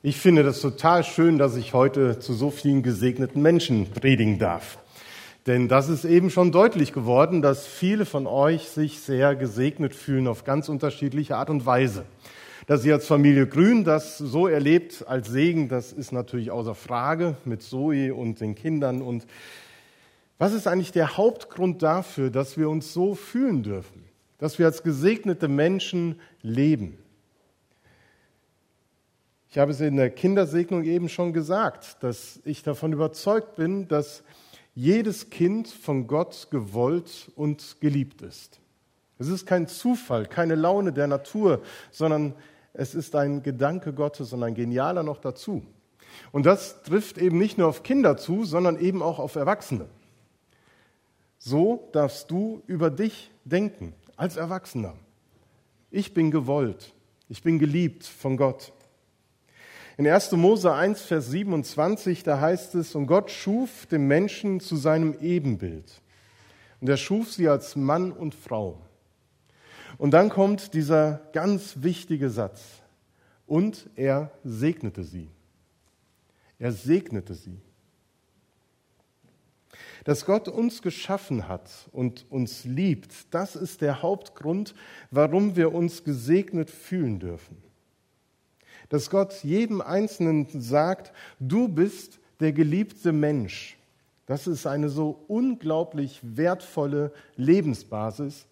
Ich finde das total schön, dass ich heute zu so vielen gesegneten Menschen predigen darf. Denn das ist eben schon deutlich geworden, dass viele von euch sich sehr gesegnet fühlen auf ganz unterschiedliche Art und Weise. Dass ihr als Familie Grün das so erlebt als Segen, das ist natürlich außer Frage mit Zoe und den Kindern. Und was ist eigentlich der Hauptgrund dafür, dass wir uns so fühlen dürfen? Dass wir als gesegnete Menschen leben? Ich habe es in der Kindersegnung eben schon gesagt, dass ich davon überzeugt bin, dass jedes Kind von Gott gewollt und geliebt ist. Es ist kein Zufall, keine Laune der Natur, sondern es ist ein Gedanke Gottes und ein genialer noch dazu. Und das trifft eben nicht nur auf Kinder zu, sondern eben auch auf Erwachsene. So darfst du über dich denken als Erwachsener. Ich bin gewollt, ich bin geliebt von Gott. In 1. Mose 1, Vers 27, da heißt es, und Gott schuf den Menschen zu seinem Ebenbild. Und er schuf sie als Mann und Frau. Und dann kommt dieser ganz wichtige Satz. Und er segnete sie. Er segnete sie. Dass Gott uns geschaffen hat und uns liebt, das ist der Hauptgrund, warum wir uns gesegnet fühlen dürfen dass Gott jedem Einzelnen sagt, du bist der geliebte Mensch. Das ist eine so unglaublich wertvolle Lebensbasis,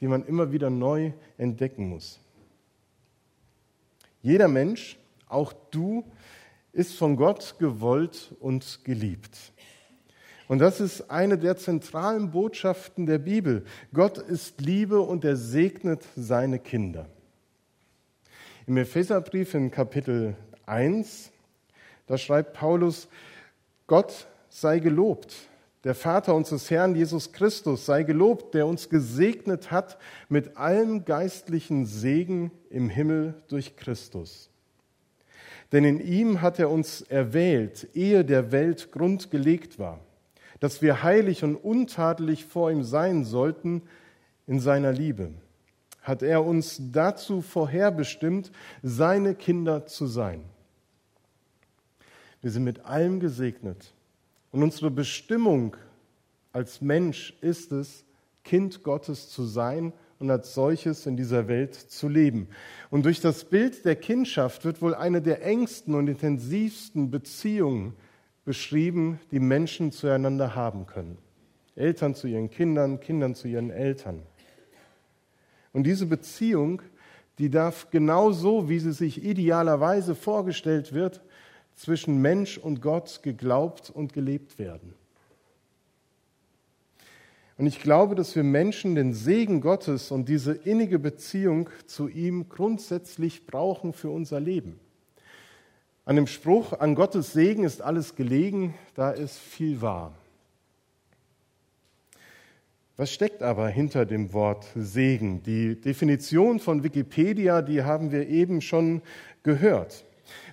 die man immer wieder neu entdecken muss. Jeder Mensch, auch du, ist von Gott gewollt und geliebt. Und das ist eine der zentralen Botschaften der Bibel. Gott ist Liebe und er segnet seine Kinder. Im Epheserbrief in Kapitel 1, da schreibt Paulus, Gott sei gelobt, der Vater unseres Herrn Jesus Christus sei gelobt, der uns gesegnet hat mit allem geistlichen Segen im Himmel durch Christus. Denn in ihm hat er uns erwählt, ehe der Welt Grund gelegt war, dass wir heilig und untadelig vor ihm sein sollten in seiner Liebe hat er uns dazu vorherbestimmt, seine Kinder zu sein. Wir sind mit allem gesegnet. Und unsere Bestimmung als Mensch ist es, Kind Gottes zu sein und als solches in dieser Welt zu leben. Und durch das Bild der Kindschaft wird wohl eine der engsten und intensivsten Beziehungen beschrieben, die Menschen zueinander haben können. Eltern zu ihren Kindern, Kindern zu ihren Eltern. Und diese Beziehung, die darf genauso, wie sie sich idealerweise vorgestellt wird, zwischen Mensch und Gott geglaubt und gelebt werden. Und ich glaube, dass wir Menschen den Segen Gottes und diese innige Beziehung zu ihm grundsätzlich brauchen für unser Leben. An dem Spruch, an Gottes Segen ist alles gelegen, da ist viel wahr. Was steckt aber hinter dem Wort Segen? Die Definition von Wikipedia, die haben wir eben schon gehört.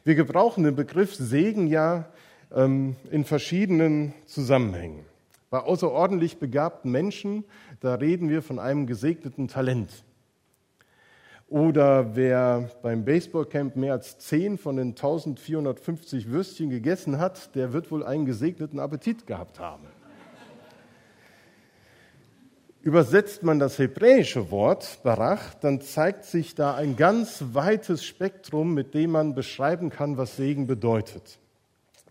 Wir gebrauchen den Begriff Segen ja ähm, in verschiedenen Zusammenhängen. Bei außerordentlich begabten Menschen, da reden wir von einem gesegneten Talent. Oder wer beim Baseballcamp mehr als zehn von den 1450 Würstchen gegessen hat, der wird wohl einen gesegneten Appetit gehabt haben. Übersetzt man das hebräische Wort Barach, dann zeigt sich da ein ganz weites Spektrum, mit dem man beschreiben kann, was Segen bedeutet.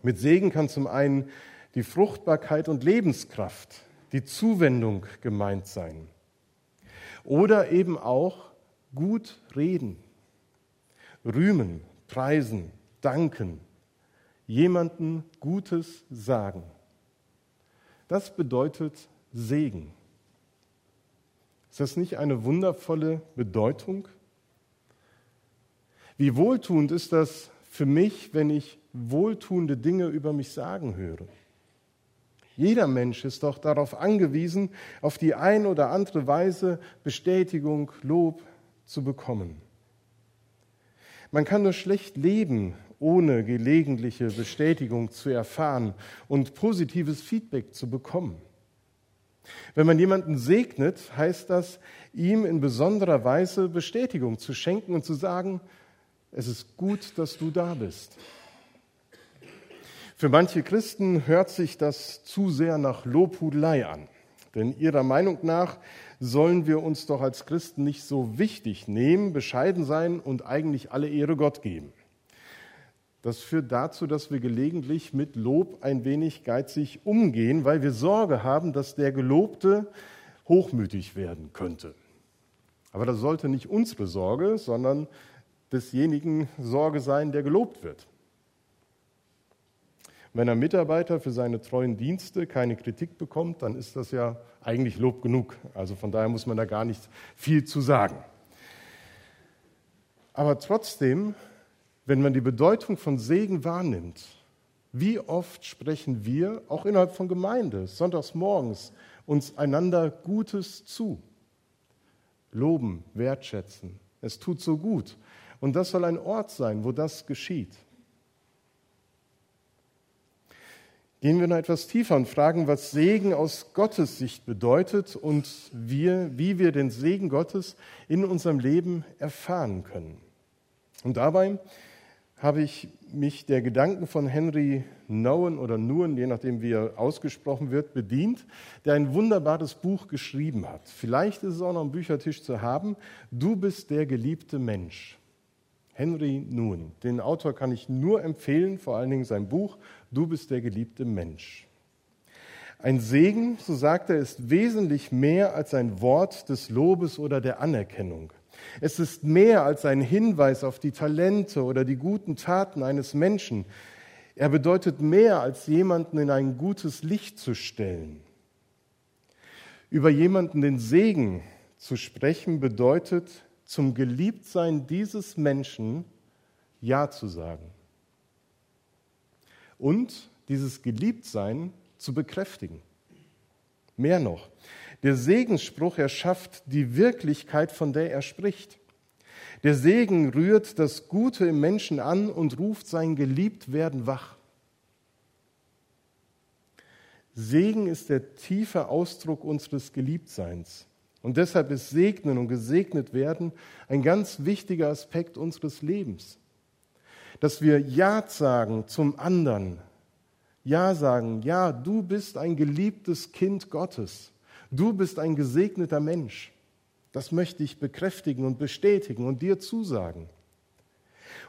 Mit Segen kann zum einen die Fruchtbarkeit und Lebenskraft, die Zuwendung gemeint sein. Oder eben auch gut reden, rühmen, preisen, danken, jemanden Gutes sagen. Das bedeutet Segen. Ist das nicht eine wundervolle Bedeutung? Wie wohltuend ist das für mich, wenn ich wohltuende Dinge über mich sagen höre? Jeder Mensch ist doch darauf angewiesen, auf die ein oder andere Weise Bestätigung, Lob zu bekommen. Man kann nur schlecht leben, ohne gelegentliche Bestätigung zu erfahren und positives Feedback zu bekommen. Wenn man jemanden segnet, heißt das, ihm in besonderer Weise Bestätigung zu schenken und zu sagen, Es ist gut, dass du da bist. Für manche Christen hört sich das zu sehr nach Lobhudelei an. Denn ihrer Meinung nach sollen wir uns doch als Christen nicht so wichtig nehmen, bescheiden sein und eigentlich alle Ehre Gott geben. Das führt dazu, dass wir gelegentlich mit Lob ein wenig geizig umgehen, weil wir Sorge haben, dass der Gelobte hochmütig werden könnte. Aber das sollte nicht unsere Sorge, sondern desjenigen Sorge sein, der gelobt wird. Wenn ein Mitarbeiter für seine treuen Dienste keine Kritik bekommt, dann ist das ja eigentlich Lob genug. Also von daher muss man da gar nicht viel zu sagen. Aber trotzdem, wenn man die Bedeutung von Segen wahrnimmt, wie oft sprechen wir, auch innerhalb von Gemeinde, sonntags morgens, uns einander Gutes zu? Loben, wertschätzen. Es tut so gut. Und das soll ein Ort sein, wo das geschieht. Gehen wir noch etwas tiefer und fragen, was Segen aus Gottes Sicht bedeutet und wir, wie wir den Segen Gottes in unserem Leben erfahren können. Und dabei habe ich mich der Gedanken von Henry Nouwen oder Nuwen, je nachdem wie er ausgesprochen wird, bedient, der ein wunderbares Buch geschrieben hat. Vielleicht ist es auch noch am Büchertisch zu haben. Du bist der geliebte Mensch. Henry Nouwen. Den Autor kann ich nur empfehlen, vor allen Dingen sein Buch Du bist der geliebte Mensch. Ein Segen, so sagt er, ist wesentlich mehr als ein Wort des Lobes oder der Anerkennung. Es ist mehr als ein Hinweis auf die Talente oder die guten Taten eines Menschen. Er bedeutet mehr als jemanden in ein gutes Licht zu stellen. Über jemanden den Segen zu sprechen bedeutet, zum Geliebtsein dieses Menschen Ja zu sagen. Und dieses Geliebtsein zu bekräftigen. Mehr noch, der Segensspruch erschafft die Wirklichkeit, von der er spricht. Der Segen rührt das Gute im Menschen an und ruft sein Geliebtwerden wach. Segen ist der tiefe Ausdruck unseres Geliebtseins. Und deshalb ist Segnen und gesegnet werden ein ganz wichtiger Aspekt unseres Lebens. Dass wir Ja sagen zum anderen. Ja sagen, ja, du bist ein geliebtes Kind Gottes. Du bist ein gesegneter Mensch. Das möchte ich bekräftigen und bestätigen und dir zusagen.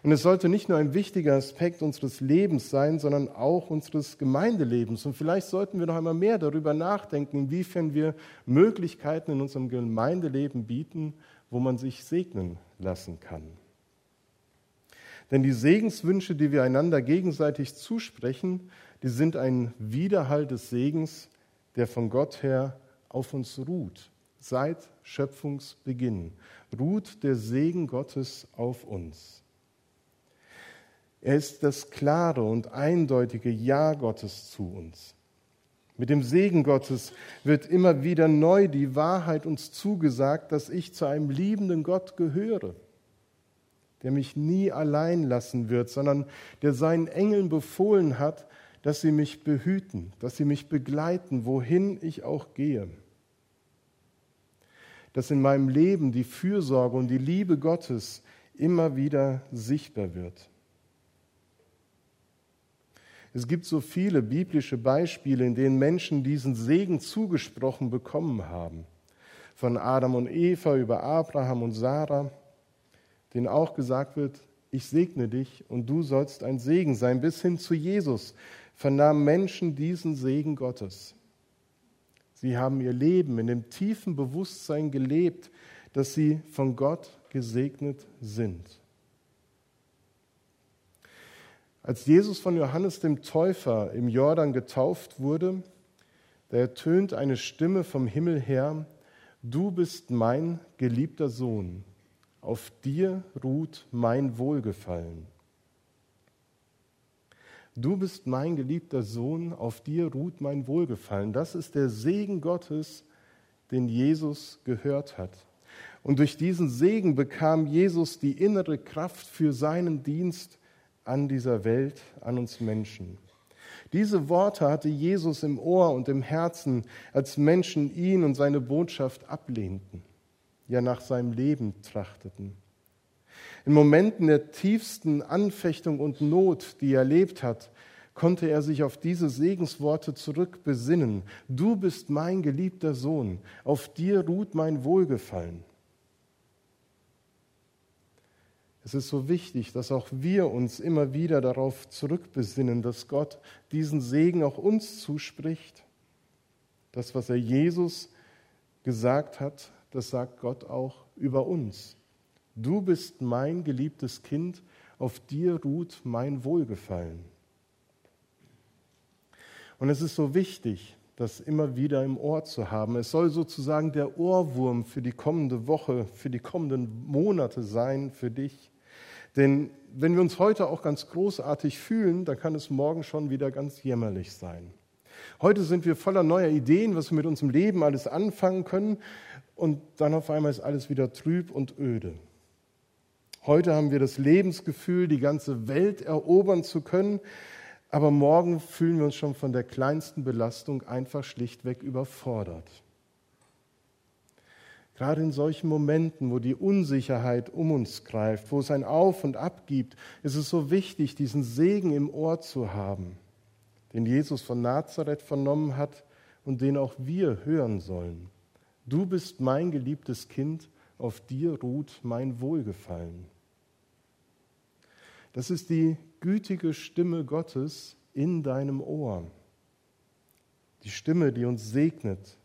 Und es sollte nicht nur ein wichtiger Aspekt unseres Lebens sein, sondern auch unseres Gemeindelebens. Und vielleicht sollten wir noch einmal mehr darüber nachdenken, inwiefern wir Möglichkeiten in unserem Gemeindeleben bieten, wo man sich segnen lassen kann. Denn die Segenswünsche, die wir einander gegenseitig zusprechen, die sind ein Widerhall des Segens, der von Gott her auf uns ruht. Seit Schöpfungsbeginn ruht der Segen Gottes auf uns. Er ist das klare und eindeutige Ja Gottes zu uns. Mit dem Segen Gottes wird immer wieder neu die Wahrheit uns zugesagt, dass ich zu einem liebenden Gott gehöre, der mich nie allein lassen wird, sondern der seinen Engeln befohlen hat, dass sie mich behüten, dass sie mich begleiten, wohin ich auch gehe. Dass in meinem Leben die Fürsorge und die Liebe Gottes immer wieder sichtbar wird. Es gibt so viele biblische Beispiele, in denen Menschen diesen Segen zugesprochen bekommen haben. Von Adam und Eva über Abraham und Sarah, denen auch gesagt wird, ich segne dich und du sollst ein Segen sein. Bis hin zu Jesus vernahmen Menschen diesen Segen Gottes. Sie haben ihr Leben in dem tiefen Bewusstsein gelebt, dass sie von Gott gesegnet sind. Als Jesus von Johannes dem Täufer im Jordan getauft wurde, da ertönt eine Stimme vom Himmel her, du bist mein geliebter Sohn, auf dir ruht mein Wohlgefallen. Du bist mein geliebter Sohn, auf dir ruht mein Wohlgefallen. Das ist der Segen Gottes, den Jesus gehört hat. Und durch diesen Segen bekam Jesus die innere Kraft für seinen Dienst an dieser Welt, an uns Menschen. Diese Worte hatte Jesus im Ohr und im Herzen, als Menschen ihn und seine Botschaft ablehnten, ja nach seinem Leben trachteten. In Momenten der tiefsten Anfechtung und Not, die er erlebt hat, konnte er sich auf diese Segensworte zurückbesinnen. Du bist mein geliebter Sohn, auf dir ruht mein Wohlgefallen. Es ist so wichtig, dass auch wir uns immer wieder darauf zurückbesinnen, dass Gott diesen Segen auch uns zuspricht. Das, was er Jesus gesagt hat, das sagt Gott auch über uns. Du bist mein geliebtes Kind, auf dir ruht mein Wohlgefallen. Und es ist so wichtig, das immer wieder im Ohr zu haben. Es soll sozusagen der Ohrwurm für die kommende Woche, für die kommenden Monate sein, für dich. Denn wenn wir uns heute auch ganz großartig fühlen, dann kann es morgen schon wieder ganz jämmerlich sein. Heute sind wir voller neuer Ideen, was wir mit unserem Leben alles anfangen können, und dann auf einmal ist alles wieder trüb und öde. Heute haben wir das Lebensgefühl, die ganze Welt erobern zu können, aber morgen fühlen wir uns schon von der kleinsten Belastung einfach schlichtweg überfordert. Gerade in solchen Momenten, wo die Unsicherheit um uns greift, wo es ein Auf und Ab gibt, ist es so wichtig, diesen Segen im Ohr zu haben, den Jesus von Nazareth vernommen hat und den auch wir hören sollen. Du bist mein geliebtes Kind, auf dir ruht mein Wohlgefallen. Das ist die gütige Stimme Gottes in deinem Ohr. Die Stimme, die uns segnet,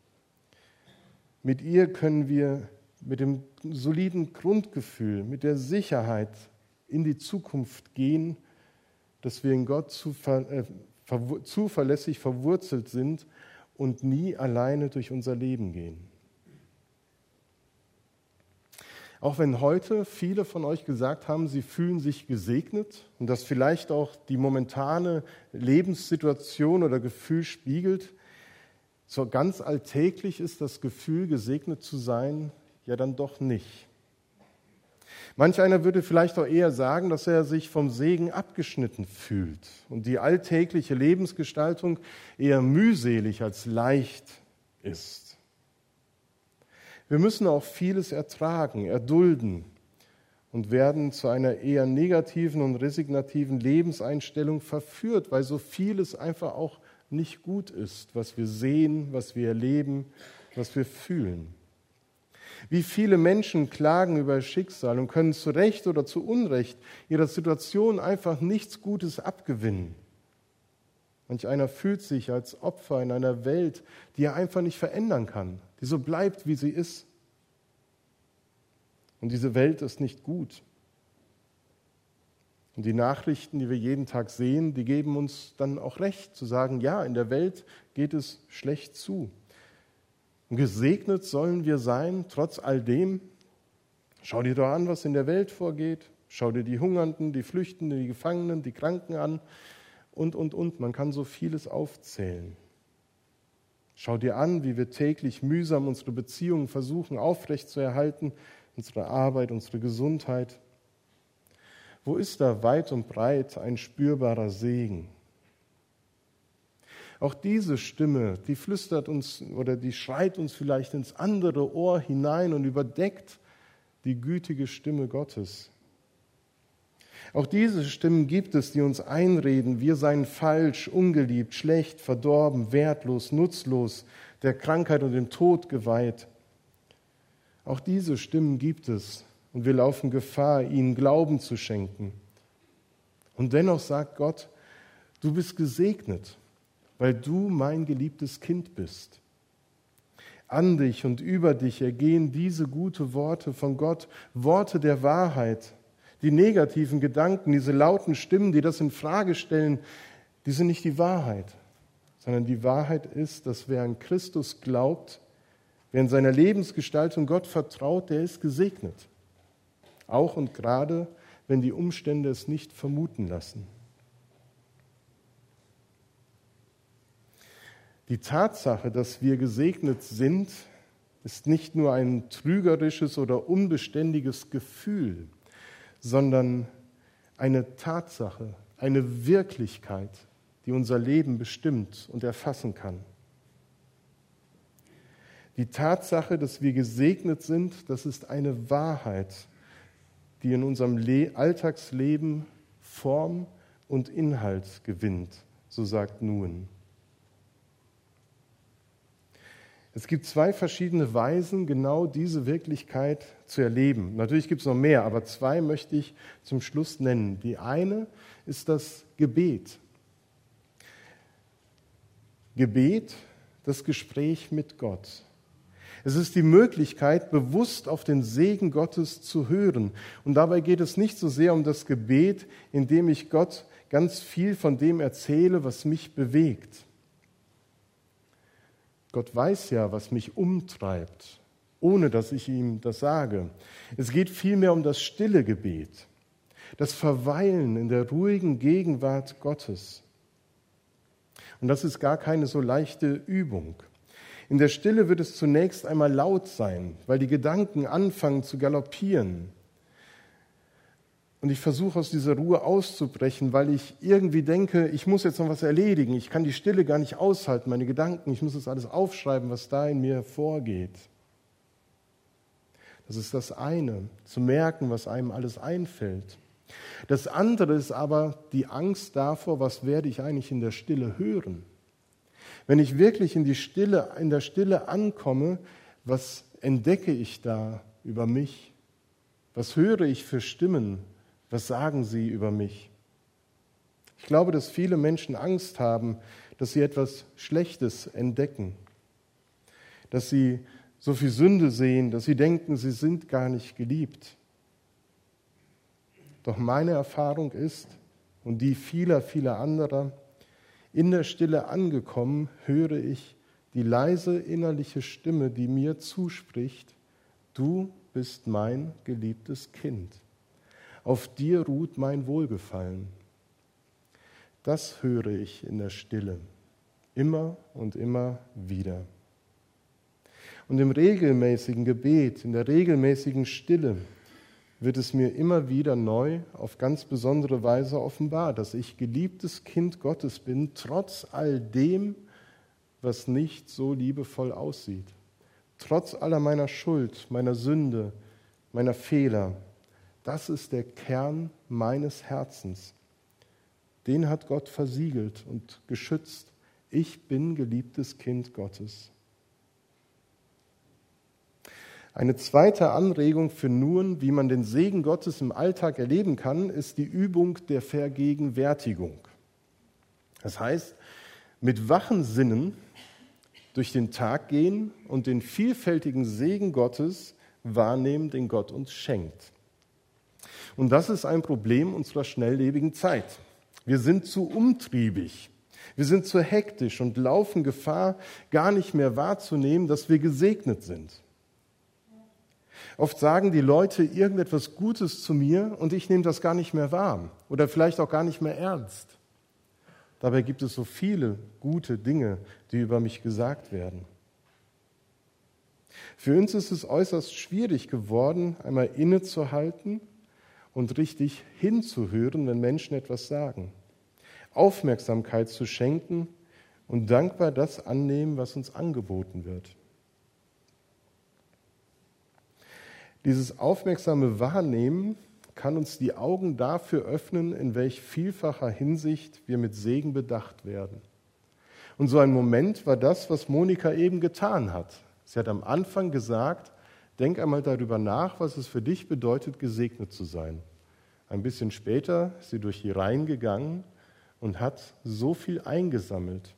mit ihr können wir mit dem soliden Grundgefühl, mit der Sicherheit in die Zukunft gehen, dass wir in Gott äh, zuverlässig verwurzelt sind und nie alleine durch unser Leben gehen. Auch wenn heute viele von euch gesagt haben, sie fühlen sich gesegnet und das vielleicht auch die momentane Lebenssituation oder Gefühl spiegelt, so ganz alltäglich ist das Gefühl, gesegnet zu sein, ja dann doch nicht. Manch einer würde vielleicht auch eher sagen, dass er sich vom Segen abgeschnitten fühlt und die alltägliche Lebensgestaltung eher mühselig als leicht ist. Wir müssen auch vieles ertragen, erdulden und werden zu einer eher negativen und resignativen Lebenseinstellung verführt, weil so vieles einfach auch nicht gut ist, was wir sehen, was wir erleben, was wir fühlen. Wie viele Menschen klagen über Schicksal und können zu Recht oder zu Unrecht ihrer Situation einfach nichts Gutes abgewinnen. Manch einer fühlt sich als Opfer in einer Welt, die er einfach nicht verändern kann, die so bleibt, wie sie ist. Und diese Welt ist nicht gut. Und die Nachrichten, die wir jeden Tag sehen, die geben uns dann auch recht, zu sagen, ja, in der Welt geht es schlecht zu. Und gesegnet sollen wir sein, trotz all dem. Schau dir doch an, was in der Welt vorgeht. Schau dir die Hungernden, die Flüchtenden, die Gefangenen, die Kranken an und, und, und. Man kann so vieles aufzählen. Schau dir an, wie wir täglich mühsam unsere Beziehungen versuchen aufrechtzuerhalten, unsere Arbeit, unsere Gesundheit. Wo ist da weit und breit ein spürbarer Segen? Auch diese Stimme, die flüstert uns oder die schreit uns vielleicht ins andere Ohr hinein und überdeckt die gütige Stimme Gottes. Auch diese Stimmen gibt es, die uns einreden, wir seien falsch, ungeliebt, schlecht, verdorben, wertlos, nutzlos, der Krankheit und dem Tod geweiht. Auch diese Stimmen gibt es, und wir laufen Gefahr, ihnen Glauben zu schenken. Und dennoch sagt Gott, du bist gesegnet, weil du mein geliebtes Kind bist. An dich und über dich ergehen diese gute Worte von Gott, Worte der Wahrheit. Die negativen Gedanken, diese lauten Stimmen, die das in Frage stellen, die sind nicht die Wahrheit, sondern die Wahrheit ist, dass wer an Christus glaubt, wer in seiner Lebensgestaltung Gott vertraut, der ist gesegnet auch und gerade, wenn die Umstände es nicht vermuten lassen. Die Tatsache, dass wir gesegnet sind, ist nicht nur ein trügerisches oder unbeständiges Gefühl, sondern eine Tatsache, eine Wirklichkeit, die unser Leben bestimmt und erfassen kann. Die Tatsache, dass wir gesegnet sind, das ist eine Wahrheit, die in unserem Le Alltagsleben Form und Inhalt gewinnt, so sagt Nun. Es gibt zwei verschiedene Weisen, genau diese Wirklichkeit zu erleben. Natürlich gibt es noch mehr, aber zwei möchte ich zum Schluss nennen. Die eine ist das Gebet. Gebet, das Gespräch mit Gott. Es ist die Möglichkeit, bewusst auf den Segen Gottes zu hören. Und dabei geht es nicht so sehr um das Gebet, indem ich Gott ganz viel von dem erzähle, was mich bewegt. Gott weiß ja, was mich umtreibt, ohne dass ich ihm das sage. Es geht vielmehr um das stille Gebet, das Verweilen in der ruhigen Gegenwart Gottes. Und das ist gar keine so leichte Übung. In der Stille wird es zunächst einmal laut sein, weil die Gedanken anfangen zu galoppieren. Und ich versuche aus dieser Ruhe auszubrechen, weil ich irgendwie denke, ich muss jetzt noch was erledigen. Ich kann die Stille gar nicht aushalten, meine Gedanken. Ich muss das alles aufschreiben, was da in mir vorgeht. Das ist das eine, zu merken, was einem alles einfällt. Das andere ist aber die Angst davor, was werde ich eigentlich in der Stille hören. Wenn ich wirklich in, die Stille, in der Stille ankomme, was entdecke ich da über mich? Was höre ich für Stimmen? Was sagen sie über mich? Ich glaube, dass viele Menschen Angst haben, dass sie etwas Schlechtes entdecken, dass sie so viel Sünde sehen, dass sie denken, sie sind gar nicht geliebt. Doch meine Erfahrung ist, und die vieler, vieler anderer, in der Stille angekommen, höre ich die leise innerliche Stimme, die mir zuspricht, du bist mein geliebtes Kind. Auf dir ruht mein Wohlgefallen. Das höre ich in der Stille, immer und immer wieder. Und im regelmäßigen Gebet, in der regelmäßigen Stille, wird es mir immer wieder neu auf ganz besondere Weise offenbar, dass ich geliebtes Kind Gottes bin, trotz all dem, was nicht so liebevoll aussieht. Trotz aller meiner Schuld, meiner Sünde, meiner Fehler. Das ist der Kern meines Herzens. Den hat Gott versiegelt und geschützt. Ich bin geliebtes Kind Gottes. Eine zweite Anregung für nun, wie man den Segen Gottes im Alltag erleben kann, ist die Übung der Vergegenwärtigung. Das heißt, mit wachen Sinnen durch den Tag gehen und den vielfältigen Segen Gottes wahrnehmen, den Gott uns schenkt. Und das ist ein Problem unserer schnelllebigen Zeit. Wir sind zu umtriebig. Wir sind zu hektisch und laufen Gefahr, gar nicht mehr wahrzunehmen, dass wir gesegnet sind. Oft sagen die Leute irgendetwas Gutes zu mir und ich nehme das gar nicht mehr wahr oder vielleicht auch gar nicht mehr ernst. Dabei gibt es so viele gute Dinge, die über mich gesagt werden. Für uns ist es äußerst schwierig geworden, einmal innezuhalten und richtig hinzuhören, wenn Menschen etwas sagen. Aufmerksamkeit zu schenken und dankbar das annehmen, was uns angeboten wird. Dieses aufmerksame Wahrnehmen kann uns die Augen dafür öffnen, in welch vielfacher Hinsicht wir mit Segen bedacht werden. Und so ein Moment war das, was Monika eben getan hat. Sie hat am Anfang gesagt, denk einmal darüber nach, was es für dich bedeutet, gesegnet zu sein. Ein bisschen später ist sie durch die Reihen gegangen und hat so viel eingesammelt,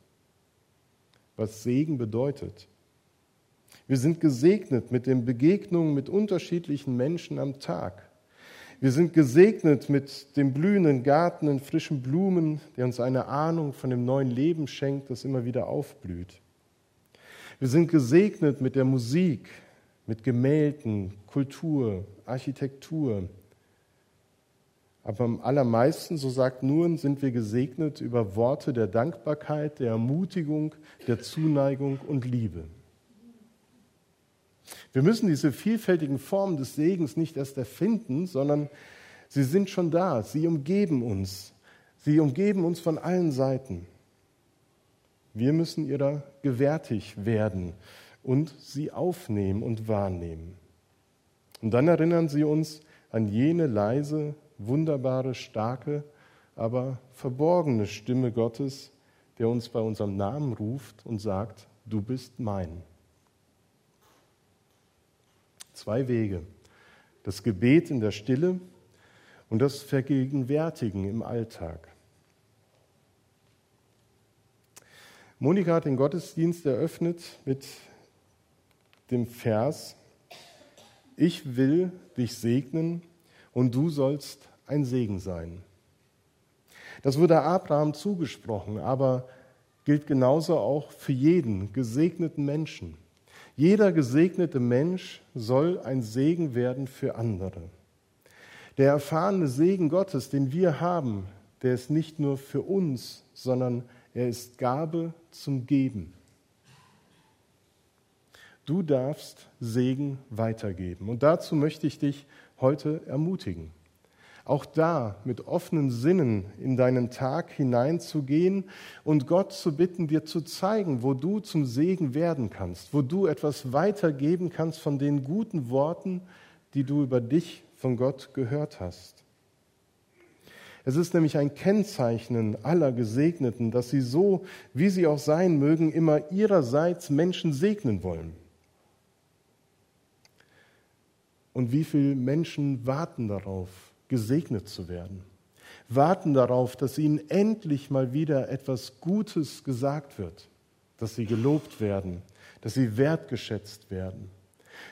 was Segen bedeutet. Wir sind gesegnet mit den Begegnungen mit unterschiedlichen Menschen am Tag. Wir sind gesegnet mit dem blühenden Garten in frischen Blumen, der uns eine Ahnung von dem neuen Leben schenkt, das immer wieder aufblüht. Wir sind gesegnet mit der Musik, mit Gemälden, Kultur, Architektur. Aber am allermeisten, so sagt Nuren, sind wir gesegnet über Worte der Dankbarkeit, der Ermutigung, der Zuneigung und Liebe. Wir müssen diese vielfältigen Formen des Segens nicht erst erfinden, sondern sie sind schon da. Sie umgeben uns. Sie umgeben uns von allen Seiten. Wir müssen ihrer gewärtig werden und sie aufnehmen und wahrnehmen. Und dann erinnern sie uns an jene leise, wunderbare, starke, aber verborgene Stimme Gottes, der uns bei unserem Namen ruft und sagt, du bist mein. Zwei Wege. Das Gebet in der Stille und das Vergegenwärtigen im Alltag. Monika hat den Gottesdienst eröffnet mit dem Vers, ich will dich segnen und du sollst ein Segen sein. Das wurde Abraham zugesprochen, aber gilt genauso auch für jeden gesegneten Menschen. Jeder gesegnete Mensch soll ein Segen werden für andere. Der erfahrene Segen Gottes, den wir haben, der ist nicht nur für uns, sondern er ist Gabe zum Geben. Du darfst Segen weitergeben. Und dazu möchte ich dich heute ermutigen. Auch da mit offenen Sinnen in deinen Tag hineinzugehen und Gott zu bitten, dir zu zeigen, wo du zum Segen werden kannst, wo du etwas weitergeben kannst von den guten Worten, die du über dich von Gott gehört hast. Es ist nämlich ein Kennzeichnen aller Gesegneten, dass sie so, wie sie auch sein mögen, immer ihrerseits Menschen segnen wollen. Und wie viele Menschen warten darauf, gesegnet zu werden? Warten darauf, dass ihnen endlich mal wieder etwas Gutes gesagt wird, dass sie gelobt werden, dass sie wertgeschätzt werden,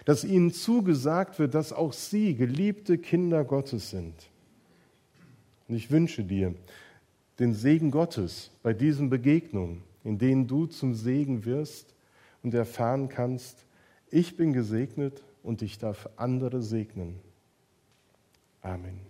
dass ihnen zugesagt wird, dass auch sie geliebte Kinder Gottes sind. Und ich wünsche dir den Segen Gottes bei diesen Begegnungen, in denen du zum Segen wirst und erfahren kannst, ich bin gesegnet und ich darf andere segnen. Amen.